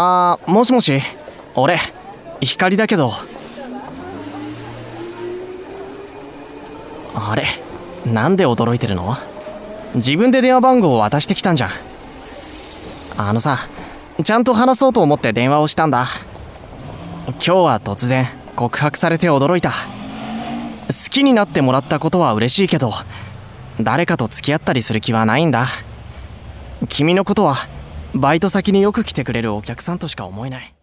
あーもしもし？俺光だけど。あれなんで驚いてるの？自分で電話番号を渡してきたんじゃん。あのさちゃんと話そうと思って電話をしたんだ。今日は突然告白されて驚いた。好きになってもらったことは嬉しいけど誰かと付き合ったりする気はないんだ。君のことはバイト先によく来てくれるお客さんとしか思えない。